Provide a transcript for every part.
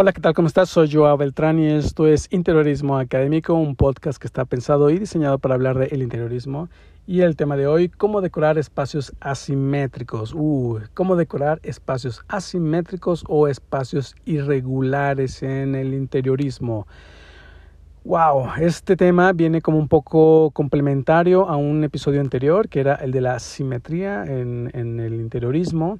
Hola, ¿qué tal? ¿Cómo estás? Soy Joao Beltrán y esto es Interiorismo Académico, un podcast que está pensado y diseñado para hablar del interiorismo. Y el tema de hoy, cómo decorar espacios asimétricos. Uh, cómo decorar espacios asimétricos o espacios irregulares en el interiorismo. Wow, este tema viene como un poco complementario a un episodio anterior, que era el de la simetría en, en el interiorismo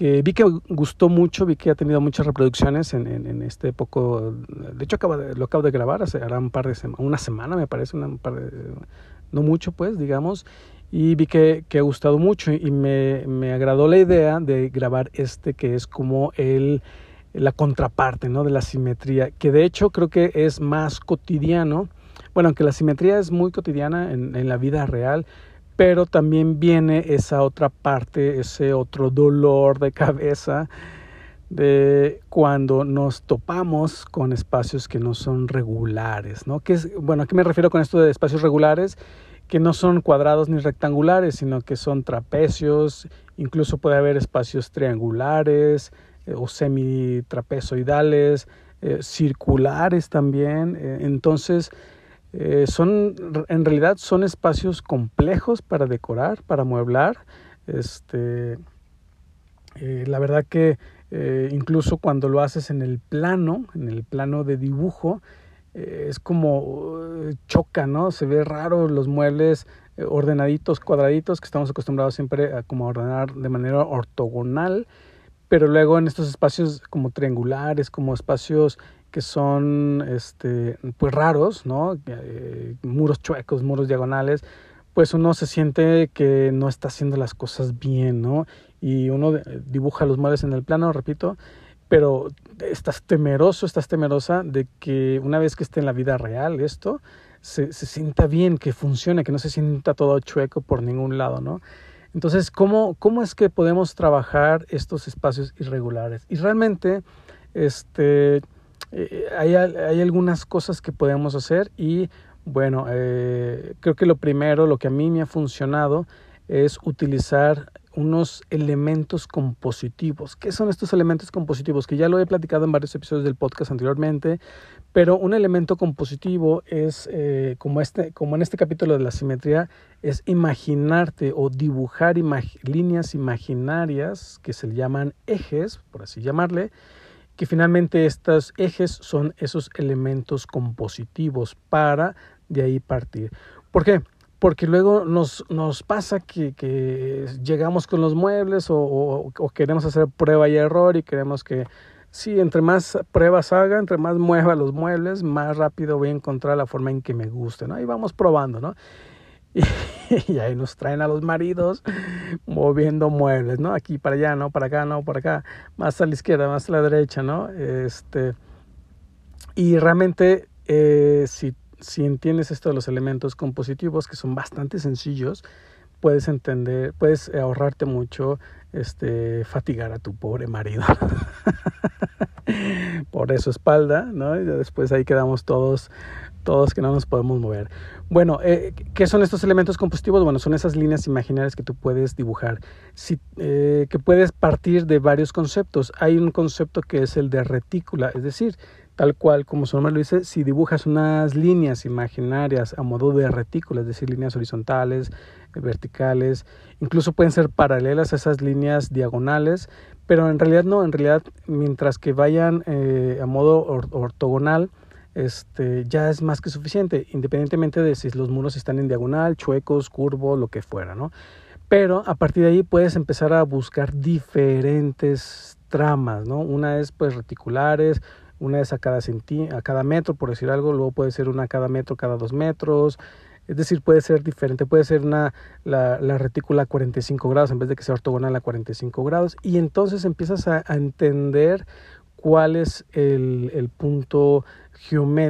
que vi que gustó mucho, vi que ha tenido muchas reproducciones en, este poco, de hecho acabo de, lo acabo de grabar hace un par de semanas, una semana me parece, no mucho pues, digamos, y vi que, que ha gustado mucho y me, me, agradó la idea de grabar este que es como el, la contraparte ¿no? de la simetría, que de hecho creo que es más cotidiano, bueno, aunque la simetría es muy cotidiana en, en la vida real, pero también viene esa otra parte, ese otro dolor de cabeza de cuando nos topamos con espacios que no son regulares, ¿no? Que es, bueno, ¿a qué me refiero con esto de espacios regulares? Que no son cuadrados ni rectangulares, sino que son trapecios, incluso puede haber espacios triangulares eh, o semitrapezoidales, eh, circulares también. Eh, entonces, eh, son, en realidad son espacios complejos para decorar, para mueblar. Este, eh, la verdad que eh, incluso cuando lo haces en el plano, en el plano de dibujo, es como choca, ¿no? Se ve raro los muebles ordenaditos, cuadraditos, que estamos acostumbrados siempre a como ordenar de manera ortogonal, pero luego en estos espacios como triangulares, como espacios que son este, pues raros, ¿no? Eh, muros chuecos, muros diagonales, pues uno se siente que no está haciendo las cosas bien, ¿no? Y uno dibuja los muebles en el plano, repito, pero estás temeroso, estás temerosa de que una vez que esté en la vida real esto, se, se sienta bien, que funcione, que no se sienta todo chueco por ningún lado, ¿no? Entonces, ¿cómo, cómo es que podemos trabajar estos espacios irregulares? Y realmente, este, eh, hay, hay, algunas cosas que podemos hacer y bueno, eh, creo que lo primero, lo que a mí me ha funcionado es utilizar unos elementos compositivos. ¿Qué son estos elementos compositivos? Que ya lo he platicado en varios episodios del podcast anteriormente, pero un elemento compositivo es, eh, como, este, como en este capítulo de la simetría, es imaginarte o dibujar líneas imaginarias que se llaman ejes, por así llamarle, que finalmente estos ejes son esos elementos compositivos para de ahí partir. ¿Por qué? Porque luego nos, nos pasa que, que llegamos con los muebles o, queremos hacer prueba y error y queremos que, sí, entre más pruebas haga, entre más mueva los muebles, más rápido voy a encontrar la forma en que me guste, ¿no? Y vamos probando, ¿no? Y, ahí nos traen a los maridos moviendo muebles, ¿no? Aquí para allá, ¿no? Para acá, ¿no? Para acá, más a la izquierda, más a la derecha, ¿no? Este, y realmente, eh, si, si entiendes esto de los elementos compositivos, que son bastante sencillos, puedes entender, puedes ahorrarte mucho, este, fatigar a tu pobre marido. por su espalda, ¿no? Y después ahí quedamos todos todos que no nos podemos mover. Bueno, eh, ¿qué son estos elementos compositivos? Bueno, son esas líneas imaginarias que tú puedes dibujar, si, eh, que puedes partir de varios conceptos. Hay un concepto que es el de retícula, es decir, tal cual como su nombre lo dice, si dibujas unas líneas imaginarias a modo de retícula, es decir, líneas horizontales, verticales, incluso pueden ser paralelas a esas líneas diagonales, pero en realidad no, en realidad mientras que vayan eh, a modo ortogonal, este, ya es más que suficiente, independientemente de si los muros están en diagonal, chuecos, curvos, lo que fuera, ¿no? Pero a partir de ahí puedes empezar a buscar diferentes tramas, ¿no? Una es pues reticulares, una es a cada, a cada metro, por decir algo, luego puede ser una a cada metro, cada dos metros, es decir, puede ser diferente, puede ser una, la, la retícula a 45 grados en vez de que sea ortogonal a 45 grados, y entonces empiezas a entender cuál es el, el punto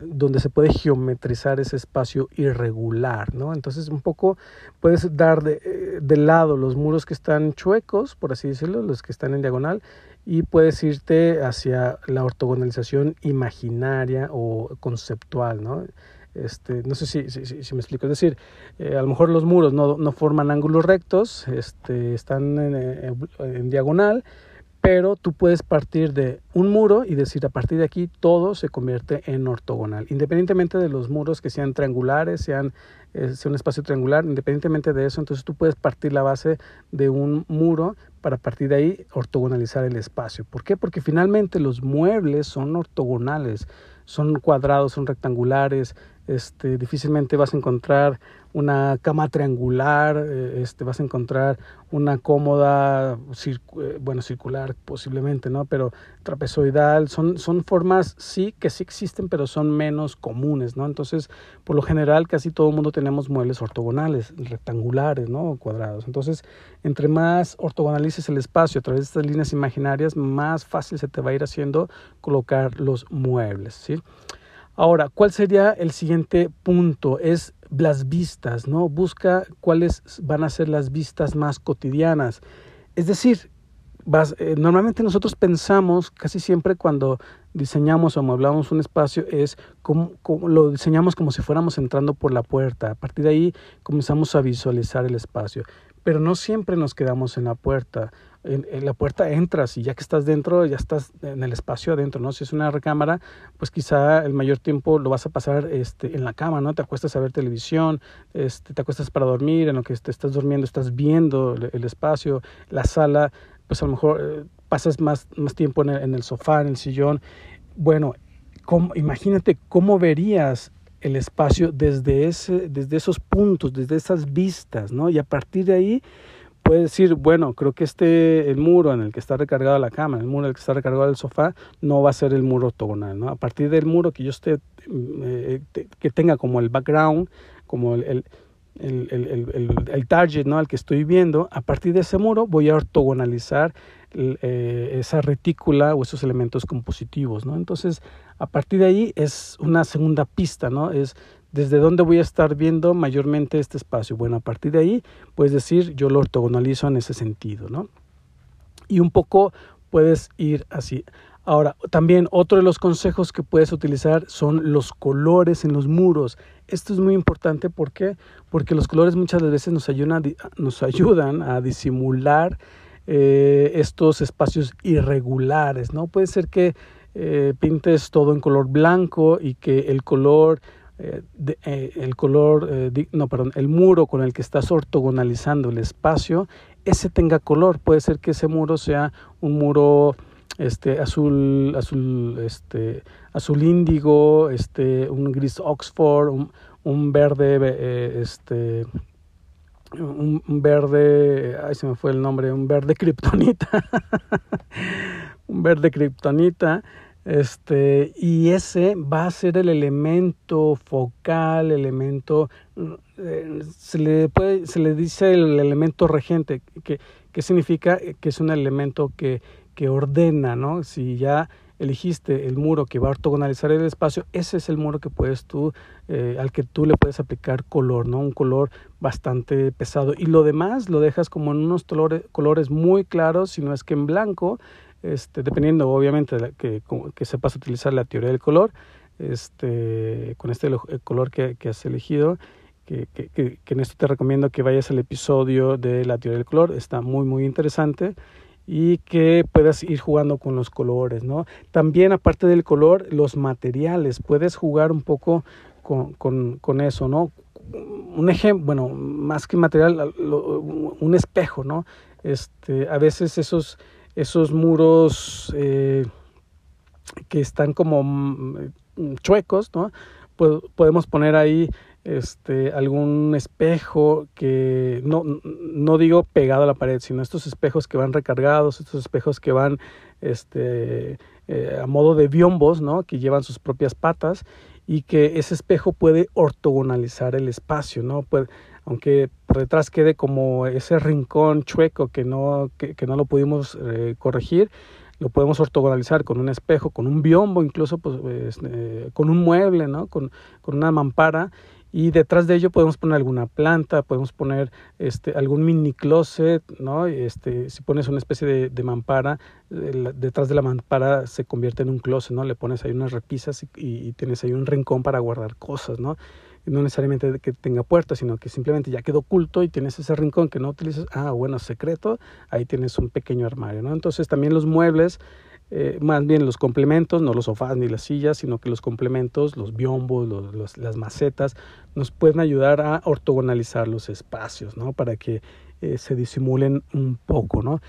donde se puede geometrizar ese espacio irregular, ¿no? Entonces un poco puedes dar de, eh, de, lado los muros que están chuecos, por así decirlo, los que están en diagonal, y puedes irte hacia la ortogonalización imaginaria o conceptual, ¿no? Este, no sé si, si, si, me explico, es decir, eh, a lo mejor los muros no, no forman ángulos rectos, este, están en, en, en diagonal, pero tú puedes partir de un muro y decir a partir de aquí todo se convierte en ortogonal, independientemente de los muros que sean triangulares, sean eh, sea un espacio triangular, independientemente de eso, entonces tú puedes partir la base de un muro para partir de ahí ortogonalizar el espacio. ¿Por qué? Porque finalmente los muebles son ortogonales, son cuadrados, son rectangulares, este, difícilmente vas a encontrar una cama triangular, eh, este, vas a encontrar una cómoda, eh, bueno, circular posiblemente, ¿no? Pero trapezoidal, son, son formas sí que sí existen, pero son menos comunes, ¿no? Entonces, por lo general, casi todo el mundo tenemos muebles ortogonales, rectangulares, ¿no? Cuadrados. Entonces, entre más ortogonalices el espacio a través de estas líneas imaginarias, más fácil se te va a ir haciendo colocar los muebles, ¿sí? Ahora, ¿cuál sería el siguiente punto? Es las vistas, ¿no? Busca cuáles van a ser las vistas más cotidianas. Es decir, eh, normalmente nosotros pensamos casi siempre cuando diseñamos o amueblamos un espacio es como, como, lo diseñamos como si fuéramos entrando por la puerta. A partir de ahí comenzamos a visualizar el espacio. Pero no siempre nos quedamos en la puerta en, la puerta entras y ya que estás dentro, ya estás en el espacio adentro, ¿no? Si es una recámara, pues quizá el mayor tiempo lo vas a pasar este, en la cama, ¿no? Te acuestas a ver televisión, este, te acuestas para dormir, en lo que estás durmiendo estás viendo el, espacio, la sala, pues a lo mejor eh, pasas más, más tiempo en el, sofá, en el sillón. Bueno, imagínate cómo verías el espacio desde, ese, desde esos puntos, desde esas vistas, ¿no? Y a partir de ahí puede decir, bueno, creo que este, el muro en el que está recargada la cama, el muro en el que está recargado el sofá, no va a ser el muro ortogonal, ¿no? A partir del muro que yo esté, eh, que tenga como el background, como el, el, el, el, target ¿no? al que estoy viendo, a partir de ese muro voy a ortogonalizar eh, esa retícula o esos elementos compositivos. ¿no? Entonces, a partir de ahí es una segunda pista, ¿no? es ¿Desde dónde voy a estar viendo mayormente este espacio? Bueno, a partir de ahí, puedes decir, yo lo ortogonalizo en ese sentido, ¿no? Y un poco puedes ir así. Ahora, también otro de los consejos que puedes utilizar son los colores en los muros. Esto es muy importante ¿por qué? porque los colores muchas veces nos ayudan, nos ayudan a disimular eh, estos espacios irregulares. ¿no? Puede ser que eh, pintes todo en color blanco y que el color eh, eh, el color, eh, no, perdón, el muro con el que estás ortogonalizando el espacio, ese tenga color. Puede ser que ese muro sea un muro este azul azul este azul índigo este un gris oxford un, un verde este un, un, verde ay se me fue el nombre un verde kriptonita un verde kriptonita este, y ese va a ser el elemento focal, elemento, eh, se, le puede, se le dice el elemento regente, que, significa que es un elemento que, que ordena, ¿no? Si ya elegiste el muro que va a ortogonalizar el espacio, ese es el muro que puedes tú, eh, al que tú le puedes aplicar color, ¿no? Un color bastante pesado. Y lo demás lo dejas como en unos colores, colores muy claros, si no es que en blanco, este, dependiendo obviamente de que, que, sepas utilizar la teoría del color, este, con este color que, que has elegido, que, que, que, en esto te recomiendo que vayas al episodio de la teoría del color, está muy muy interesante y que puedas ir jugando con los colores, ¿no? También aparte del color, los materiales, puedes jugar un poco con, con, con eso, ¿no? Un ejemplo, bueno, más que material, un espejo, ¿no? Este, a veces esos esos muros eh, que están como mm, chuecos, ¿no? podemos poner ahí este, algún espejo que no, no digo pegado a la pared, sino estos espejos que van recargados, estos espejos que van este, eh, a modo de biombos, ¿no? que llevan sus propias patas y que ese espejo puede ortogonalizar el espacio, ¿no? Puede, aunque por detrás quede como ese rincón chueco que no, que, no lo pudimos eh, corregir, lo podemos ortogonalizar con un espejo, con un biombo, incluso pues, eh, con un mueble, ¿no? con, con una mampara y detrás de ello podemos poner alguna planta, podemos poner este, algún mini closet, ¿no? Este, si pones una especie de, de mampara, detrás de la mampara se convierte en un closet, ¿no? Le pones ahí unas repisas y, y, tienes ahí un rincón para guardar cosas, ¿no? no necesariamente que tenga puerta, sino que simplemente ya quedó oculto y tienes ese rincón que no utilizas, ah, bueno, secreto, ahí tienes un pequeño armario, ¿no? Entonces también los muebles, eh, más bien los complementos, no los sofás ni las sillas, sino que los complementos, los biombos, los, las macetas, nos pueden ayudar a ortogonalizar los espacios, ¿no? Para que eh, se disimulen un poco, ¿no?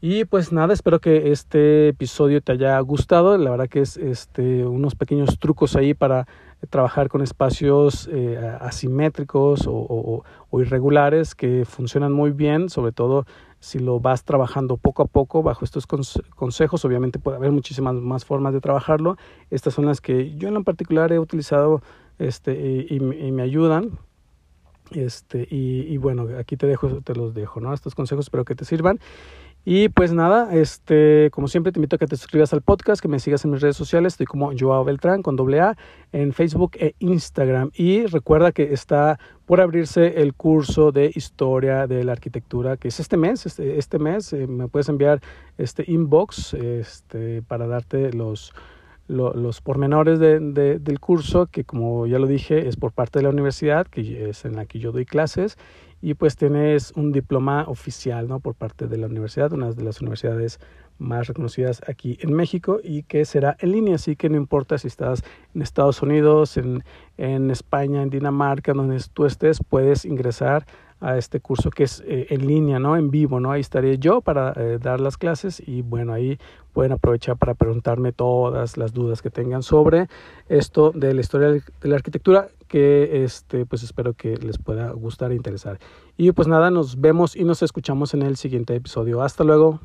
Y pues nada, espero que este episodio te haya gustado. La verdad que es este, unos pequeños trucos ahí para trabajar con espacios eh, asimétricos o, irregulares que funcionan muy bien, sobre todo si lo vas trabajando poco a poco bajo estos consejos. Obviamente puede haber muchísimas más formas de trabajarlo. Estas son las que yo en lo particular he utilizado este, y, me ayudan. Este, y, y, bueno, aquí te dejo, te los dejo, ¿no? Estos consejos espero que te sirvan. Y pues nada, este, como siempre te invito a que te suscribas al podcast, que me sigas en mis redes sociales, estoy como Joao Beltrán con doble A en Facebook e Instagram. Y recuerda que está por abrirse el curso de historia de la arquitectura, que es este mes, este, este mes eh, me puedes enviar este inbox este, para darte los los pormenores de, del curso, que como ya lo dije, es por parte de la universidad, que es en la que yo doy clases, y pues tienes un diploma oficial ¿no? por parte de la universidad, una de las universidades más reconocidas aquí en México y que será en línea, así que no importa si estás en Estados Unidos, en, en España, en Dinamarca, donde tú estés, puedes ingresar a este curso que es eh, en línea, ¿no? En vivo, ¿no? Ahí estaré yo para eh, dar las clases y bueno, ahí pueden aprovechar para preguntarme todas las dudas que tengan sobre esto de la historia de la arquitectura que este pues espero que les pueda gustar e interesar. Y pues nada, nos vemos y nos escuchamos en el siguiente episodio. Hasta luego.